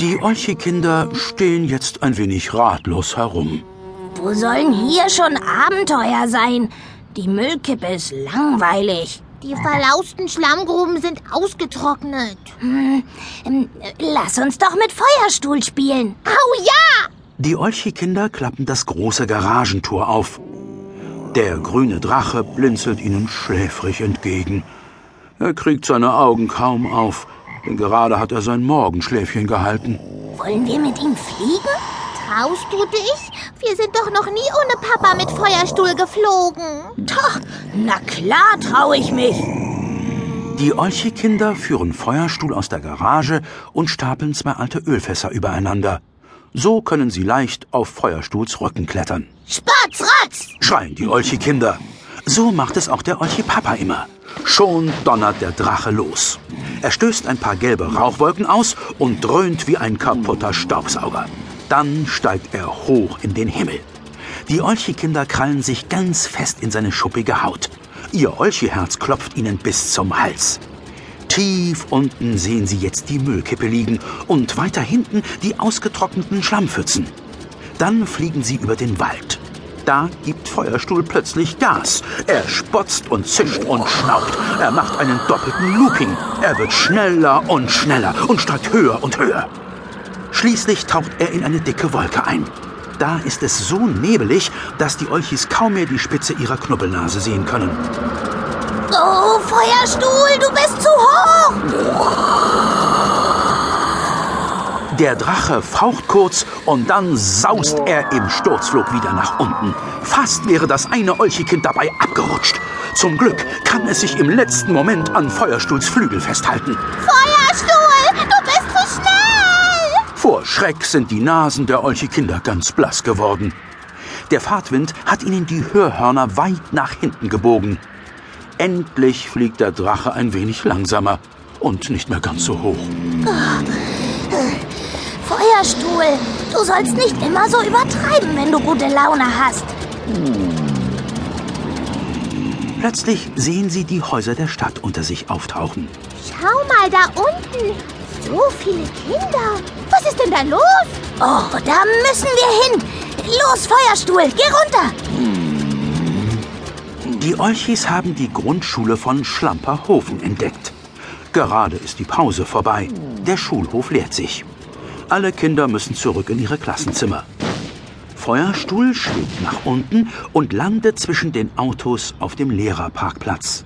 Die Olchi-Kinder stehen jetzt ein wenig ratlos herum. Wo sollen hier schon Abenteuer sein? Die Müllkippe ist langweilig. Die verlausten Schlammgruben sind ausgetrocknet. Hm, ähm, lass uns doch mit Feuerstuhl spielen. Au ja! Die Olchi-Kinder klappen das große Garagentor auf. Der grüne Drache blinzelt ihnen schläfrig entgegen. Er kriegt seine Augen kaum auf, gerade hat er sein Morgenschläfchen gehalten. Wollen wir mit ihm fliegen? Traust du dich? Wir sind doch noch nie ohne Papa mit Feuerstuhl geflogen. Doch, na klar traue ich mich. Die Olchi-Kinder führen Feuerstuhl aus der Garage und stapeln zwei alte Ölfässer übereinander. So können sie leicht auf Feuerstuhls Rücken klettern. Spatz, Ratz! schreien die Olchi-Kinder. So macht es auch der Olchi-Papa immer. Schon donnert der Drache los. Er stößt ein paar gelbe Rauchwolken aus und dröhnt wie ein kaputter Staubsauger. Dann steigt er hoch in den Himmel. Die Olchi-Kinder krallen sich ganz fest in seine schuppige Haut. Ihr Olchi-Herz klopft ihnen bis zum Hals. Tief unten sehen sie jetzt die Müllkippe liegen und weiter hinten die ausgetrockneten Schlammpfützen. Dann fliegen sie über den Wald. Da gibt Feuerstuhl plötzlich Gas. Er spotzt und zischt und schnaubt. Er macht einen doppelten Looping. Er wird schneller und schneller und steigt höher und höher. Schließlich taucht er in eine dicke Wolke ein. Da ist es so nebelig, dass die Olchis kaum mehr die Spitze ihrer Knubbelnase sehen können. Oh, Feuerstuhl, du bist zu hoch! Der Drache faucht kurz und dann saust er im Sturzflug wieder nach unten. Fast wäre das eine Olchikind dabei abgerutscht. Zum Glück kann es sich im letzten Moment an Feuerstuhls Flügel festhalten. Feuerstuhl, du bist zu schnell! Vor Schreck sind die Nasen der Olchikinder ganz blass geworden. Der Fahrtwind hat ihnen die Hörhörner weit nach hinten gebogen. Endlich fliegt der Drache ein wenig langsamer und nicht mehr ganz so hoch. Feuerstuhl, du sollst nicht immer so übertreiben, wenn du gute Laune hast. Plötzlich sehen sie die Häuser der Stadt unter sich auftauchen. Schau mal da unten. So viele Kinder. Was ist denn da los? Oh, da müssen wir hin. Los, Feuerstuhl, geh runter. Die Olchis haben die Grundschule von Schlamperhofen entdeckt. Gerade ist die Pause vorbei. Der Schulhof leert sich. Alle Kinder müssen zurück in ihre Klassenzimmer. Feuerstuhl schwebt nach unten und landet zwischen den Autos auf dem Lehrerparkplatz.